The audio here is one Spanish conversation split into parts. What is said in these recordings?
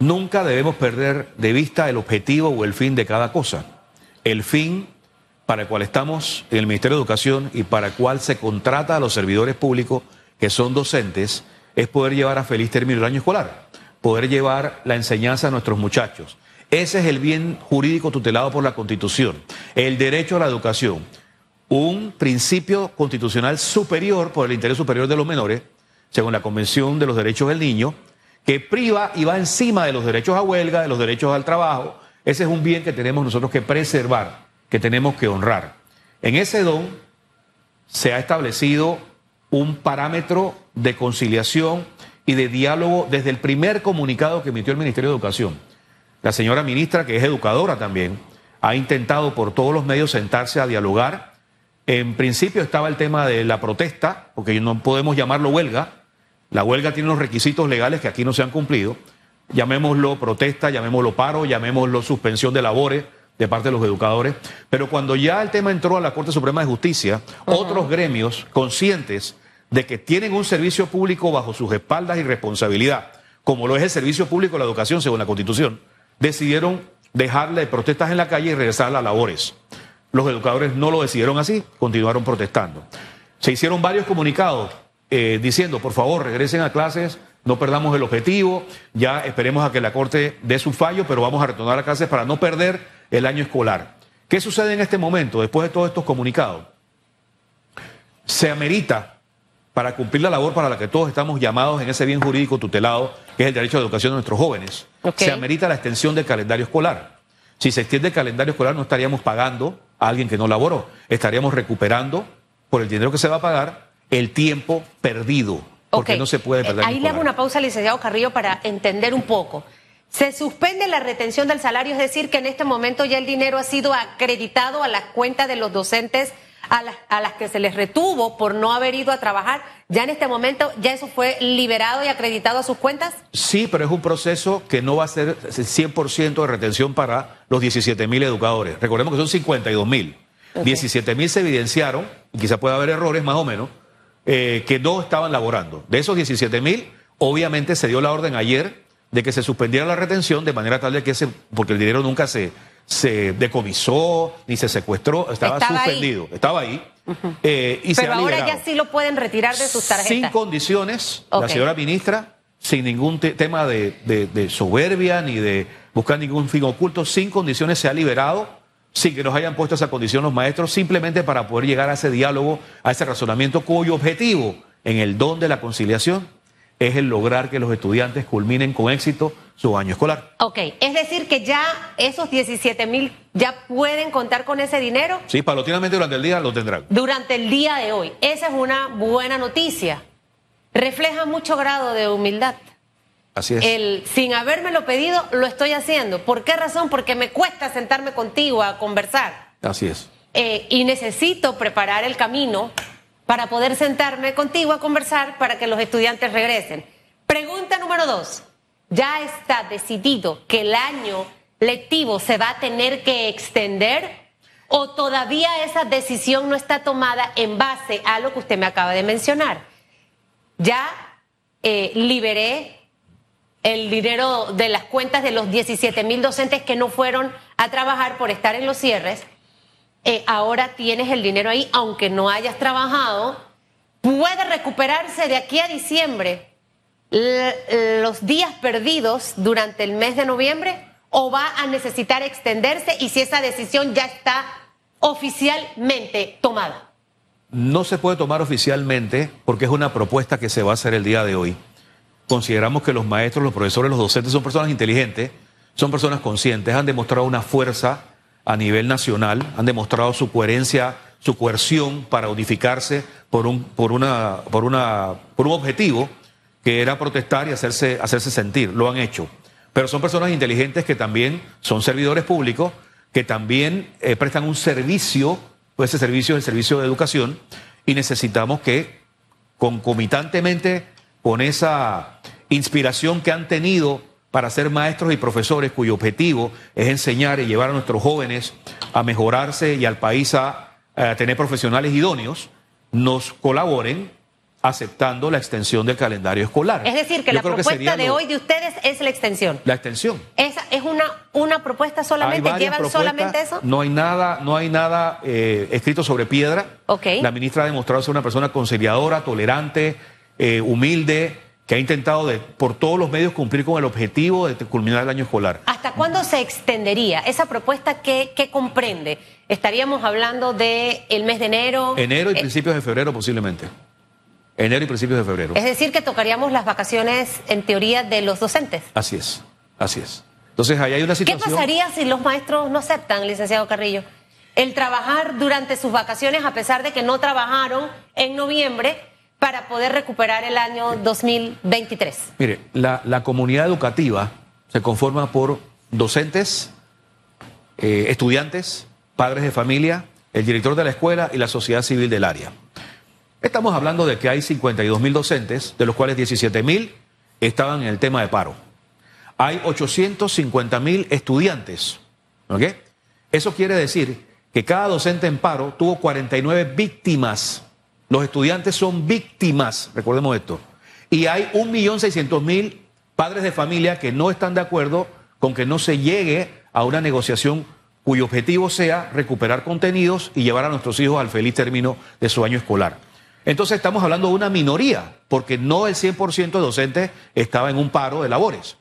Nunca debemos perder de vista el objetivo o el fin de cada cosa. El fin para el cual estamos en el Ministerio de Educación y para el cual se contrata a los servidores públicos que son docentes es poder llevar a feliz término el año escolar, poder llevar la enseñanza a nuestros muchachos. Ese es el bien jurídico tutelado por la Constitución, el derecho a la educación, un principio constitucional superior por el interés superior de los menores, según la Convención de los Derechos del Niño, que priva y va encima de los derechos a huelga, de los derechos al trabajo. Ese es un bien que tenemos nosotros que preservar que tenemos que honrar. En ese don se ha establecido un parámetro de conciliación y de diálogo desde el primer comunicado que emitió el Ministerio de Educación. La señora ministra, que es educadora también, ha intentado por todos los medios sentarse a dialogar. En principio estaba el tema de la protesta, porque no podemos llamarlo huelga. La huelga tiene unos requisitos legales que aquí no se han cumplido. Llamémoslo protesta, llamémoslo paro, llamémoslo suspensión de labores de parte de los educadores, pero cuando ya el tema entró a la Corte Suprema de Justicia, otros gremios conscientes de que tienen un servicio público bajo sus espaldas y responsabilidad, como lo es el servicio público de la educación según la Constitución, decidieron dejarle protestas en la calle y regresar a las labores. Los educadores no lo decidieron así, continuaron protestando. Se hicieron varios comunicados eh, diciendo, por favor, regresen a clases, no perdamos el objetivo, ya esperemos a que la Corte dé su fallo, pero vamos a retornar a clases para no perder el año escolar. ¿Qué sucede en este momento, después de todos estos comunicados? Se amerita, para cumplir la labor para la que todos estamos llamados en ese bien jurídico tutelado, que es el derecho a la educación de nuestros jóvenes, se amerita la extensión del calendario escolar. Si se extiende el calendario escolar, no estaríamos pagando a alguien que no laboró, estaríamos recuperando por el dinero que se va a pagar el tiempo perdido, porque no se puede perder. Ahí le hago una pausa, licenciado Carrillo, para entender un poco. Se suspende la retención del salario, es decir, que en este momento ya el dinero ha sido acreditado a las cuentas de los docentes a las, a las que se les retuvo por no haber ido a trabajar. ¿Ya en este momento ya eso fue liberado y acreditado a sus cuentas? Sí, pero es un proceso que no va a ser 100% de retención para los 17 mil educadores. Recordemos que son 52 mil. 17 mil se evidenciaron, y quizá pueda haber errores más o menos, eh, que no estaban laborando. De esos 17 mil, obviamente se dio la orden ayer de que se suspendiera la retención de manera tal de que ese, porque el dinero nunca se, se decomisó ni se secuestró, estaba, suspendido, estaba ahí. Eh, y Pero ahora ya sí lo pueden retirar de sus tarjetas. Sin condiciones, la señora ministra, sin ningún tema de, de, soberbia ni de buscar ningún fin oculto, sin condiciones se ha liberado, sin que nos hayan puesto esa condición los maestros, simplemente para poder llegar a ese diálogo, a ese razonamiento cuyo objetivo en el don de la conciliación es el lograr que los estudiantes culminen con éxito su año escolar. Ok, es decir que ya esos 17 mil ya pueden contar con ese dinero. Sí, paulatinamente durante el día lo tendrán. Durante el día de hoy. Esa es una buena noticia. Refleja mucho grado de humildad. Así es. El sin habérmelo pedido, lo estoy haciendo. ¿Por qué razón? Porque me cuesta sentarme contigo a conversar. Así es. Eh, y necesito preparar el camino para poder sentarme contigo a conversar para que los estudiantes regresen. Pregunta número dos. ¿Ya está decidido que el año lectivo se va a tener que extender o todavía esa decisión no está tomada en base a lo que usted me acaba de mencionar? Ya eh, liberé el dinero de las cuentas de los 17 mil docentes que no fueron a trabajar por estar en los cierres eh, ahora tienes el dinero ahí, aunque no hayas trabajado, puede recuperarse de aquí a diciembre los días perdidos durante el mes de noviembre o va a necesitar extenderse y si esa decisión ya está oficialmente tomada. No se puede tomar oficialmente porque es una propuesta que se va a hacer el día de hoy. Consideramos que los maestros, los profesores, los docentes son personas inteligentes, son personas conscientes, han demostrado una fuerza a nivel nacional, han demostrado su coherencia, su coerción para unificarse por un, por una, por una, por un objetivo que era protestar y hacerse, hacerse sentir. Lo han hecho. Pero son personas inteligentes que también son servidores públicos, que también eh, prestan un servicio, pues ese servicio es el servicio de educación, y necesitamos que concomitantemente con esa inspiración que han tenido para ser maestros y profesores cuyo objetivo es enseñar y llevar a nuestros jóvenes a mejorarse y al país a, tener profesionales idóneos, nos colaboren aceptando la extensión del calendario escolar. Es decir, que Yo la propuesta de lo- hoy de ustedes es la extensión. La extensión. Esa es una, una propuesta solamente, llevan solamente eso. No hay nada, no hay nada eh, escrito sobre piedra. La ministra ha demostrado ser una persona conciliadora, tolerante, eh, humilde, que ha intentado de, por todos los medios cumplir con el objetivo de culminar el año escolar. ¿Hasta cuándo se extendería esa propuesta que, que comprende? Estaríamos hablando de el mes de enero. Enero y eh, principios de febrero posiblemente. Enero y principios de febrero. Es decir, que tocaríamos las vacaciones, en teoría, de los docentes. Así es, así es. Entonces ahí hay una ¿Qué situación. pasaría si los maestros no aceptan, licenciado Carrillo? El trabajar durante sus vacaciones, a pesar de que no trabajaron en noviembre, para poder recuperar el año 2023. Mire, la, comunidad educativa se conforma por docentes, eh, estudiantes, padres de familia, el director de la escuela y la sociedad civil del área. Estamos hablando de que hay 52 mil docentes, de los cuales 17 mil estaban en el tema de paro. Hay 850 mil estudiantes. ¿ok? Eso quiere decir que cada docente en paro tuvo 49 víctimas. Los estudiantes son víctimas, recordemos esto. Y hay 1.600.000 padres de familia que no están de acuerdo con que no se llegue a una negociación cuyo objetivo sea recuperar contenidos y llevar a nuestros hijos al feliz término de su año escolar. Entonces estamos hablando de una minoría, porque no el 100% de docentes estaba en un paro de labores.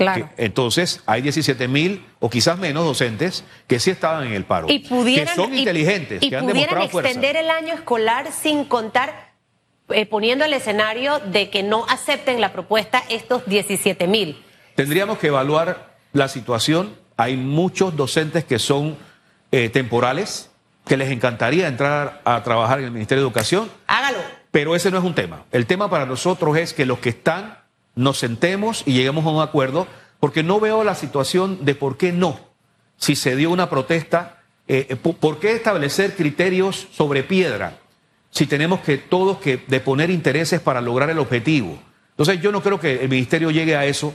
Claro. Que- entonces, hay 17 mil o quizás menos docentes que sí estaban en el paro. Y pudieran, que son y- inteligentes, y que han pudieran demostrado fuerza. extender el año escolar sin contar, eh, poniendo el escenario de que no acepten la propuesta estos 17 mil. Tendríamos que evaluar la situación. Hay muchos docentes que son eh, temporales, que les encantaría entrar a trabajar en el Ministerio de Educación, Hágalo. pero ese no es un tema. El tema para nosotros es que los que están nos sentemos y lleguemos a un acuerdo, porque no veo la situación de por qué no. Si se dio una protesta, eh, eh, po- ¿por qué establecer criterios sobre piedra? Si tenemos que todos que deponer intereses para lograr el objetivo. Entonces yo no creo que el ministerio llegue a eso,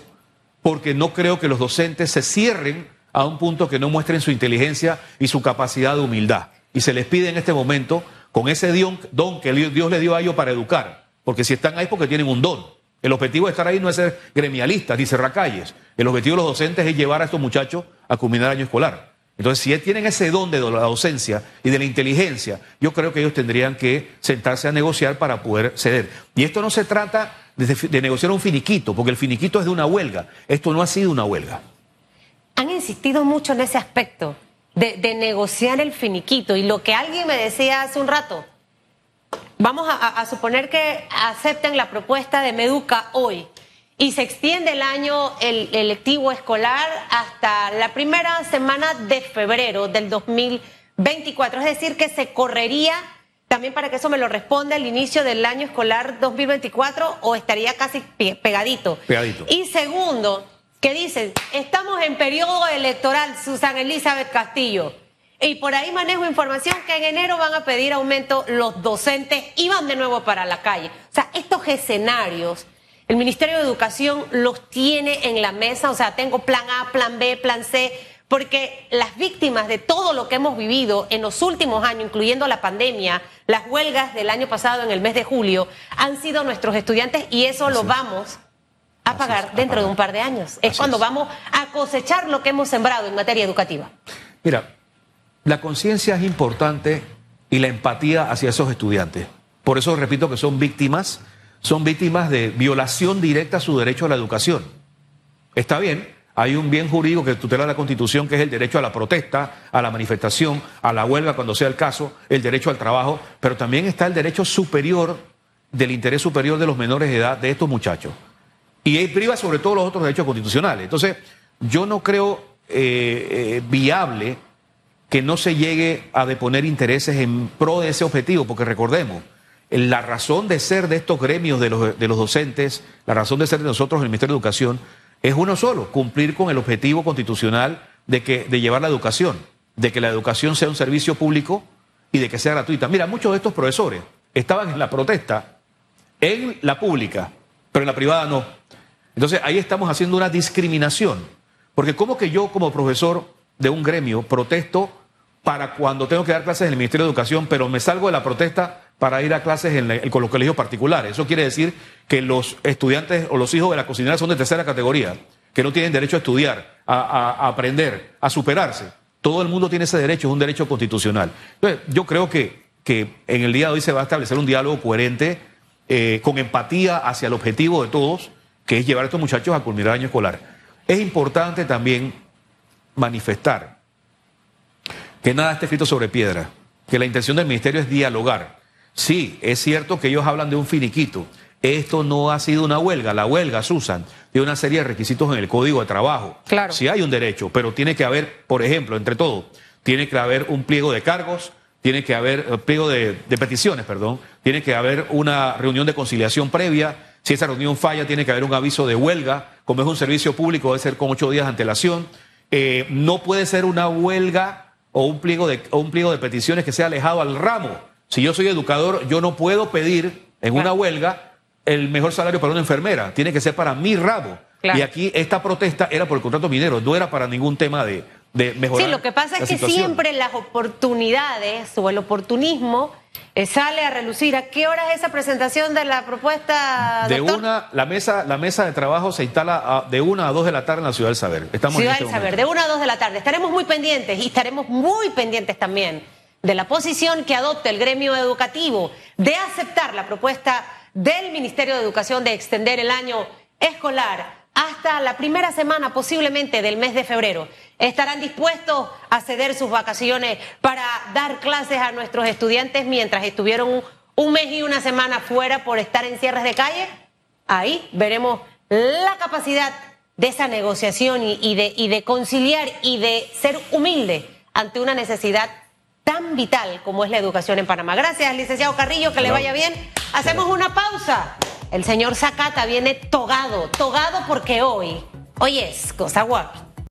porque no creo que los docentes se cierren a un punto que no muestren su inteligencia y su capacidad de humildad. Y se les pide en este momento, con ese don, don que Dios le dio a ellos para educar, porque si están ahí es porque tienen un don. El objetivo de estar ahí no es ser gremialistas ni cerrar calles. El objetivo de los docentes es llevar a estos muchachos a culminar el año escolar. Entonces, si tienen ese don de la docencia y de la inteligencia, yo creo que ellos tendrían que sentarse a negociar para poder ceder. Y esto no se trata de, de negociar un finiquito, porque el finiquito es de una huelga. Esto no ha sido una huelga. Han insistido mucho en ese aspecto de, de negociar el finiquito. Y lo que alguien me decía hace un rato, vamos a, suponer que acepten la propuesta de Meduca hoy y se extiende el año el, el lectivo escolar hasta la primera semana de febrero del 2024. Es decir, que se correría, también para que eso me lo responda, el inicio del año escolar 2024 o estaría casi pe- pegadito. Pegadito. Y segundo, que dicen, estamos en periodo electoral, Susana Elizabeth Castillo. Y por ahí manejo información que en enero van a pedir aumento los docentes y van de nuevo para la calle. O sea, estos escenarios, el Ministerio de Educación los tiene en la mesa. O sea, tengo plan A, plan B, plan C, porque las víctimas de todo lo que hemos vivido en los últimos años, incluyendo la pandemia, las huelgas del año pasado en el mes de julio, han sido nuestros estudiantes y eso lo vamos a pagar es, a dentro de un par de años. Es Así cuando es. vamos a cosechar lo que hemos sembrado en materia educativa. Mira, la conciencia es importante y la empatía hacia esos estudiantes. Por eso repito que son víctimas, son víctimas de violación directa a su derecho a la educación. Está bien, hay un bien jurídico que tutela la Constitución, que es el derecho a la protesta, a la manifestación, a la huelga cuando sea el caso, el derecho al trabajo, pero también está el derecho superior del interés superior de los menores de edad de estos muchachos. Y él priva sobre todo los otros derechos constitucionales. Entonces, yo no creo eh, eh, viable que no se llegue a deponer intereses en pro de ese objetivo, porque recordemos, la razón de ser de estos gremios de los, de los docentes, la razón de ser de nosotros en el Ministerio de Educación, es uno solo, cumplir con el objetivo constitucional de, que, de llevar la educación, de que la educación sea un servicio público y de que sea gratuita. Mira, muchos de estos profesores estaban en la protesta en la pública, pero en la privada no. Entonces ahí estamos haciendo una discriminación, porque como que yo como profesor de un gremio protesto para cuando tengo que dar clases en el Ministerio de Educación, pero me salgo de la protesta para ir a clases en, con los colegios particulares. Eso quiere decir que los estudiantes o los hijos de la cocinera son de tercera categoría, que no tienen derecho a estudiar, a, aprender, a superarse. Todo el mundo tiene ese derecho, es un derecho constitucional. Entonces, yo creo que, que en el día de hoy se va a establecer un diálogo coherente, eh, con empatía hacia el objetivo de todos, que es llevar a estos muchachos a culminar el año escolar. Es importante también manifestar que nada esté escrito sobre piedra, que la intención del ministerio es dialogar. Sí, es cierto que ellos hablan de un finiquito. Esto no ha sido una huelga. La huelga, Susan, tiene una serie de requisitos en el código de trabajo. Claro. Sí hay un derecho, pero tiene que haber, por ejemplo, entre todo, tiene que haber un pliego de cargos, tiene que haber eh, pliego de, de peticiones, perdón, tiene que haber una reunión de conciliación previa. Si esa reunión falla, tiene que haber un aviso de huelga. Como es un servicio público, debe ser con ocho días de antelación. Eh, no puede ser una huelga o un, pliego de, un pliego de peticiones que sea alejado al ramo. Si yo soy educador, yo no puedo pedir en una huelga el mejor salario para una enfermera. Tiene que ser para mi ramo. Y aquí esta protesta era por el contrato minero, no era para ningún tema de, de mejorar. Sí, lo que pasa es que siempre las oportunidades o el oportunismo eh, sale a relucir. ¿A qué hora es esa presentación de la propuesta? De una, la mesa, la mesa de trabajo se instala de una a dos de la tarde en la Ciudad del Saber. Estamos Ciudad este del Saber, de una a dos de la tarde. Estaremos muy pendientes y estaremos muy pendientes también de la posición que adopte el gremio educativo de aceptar la propuesta del Ministerio de Educación de extender el año escolar hasta la primera semana posiblemente del mes de febrero. ¿Estarán dispuestos a ceder sus vacaciones para dar clases a nuestros estudiantes mientras estuvieron un mes y una semana fuera por estar en cierres de calle? Ahí veremos la capacidad de esa negociación y, de, y de conciliar y de ser humilde ante una necesidad tan vital como es la educación en Panamá. Gracias, licenciado Carrillo, que le vaya bien. Hacemos una pausa. El señor Zacata viene togado, togado porque hoy, hoy es cosa guapa.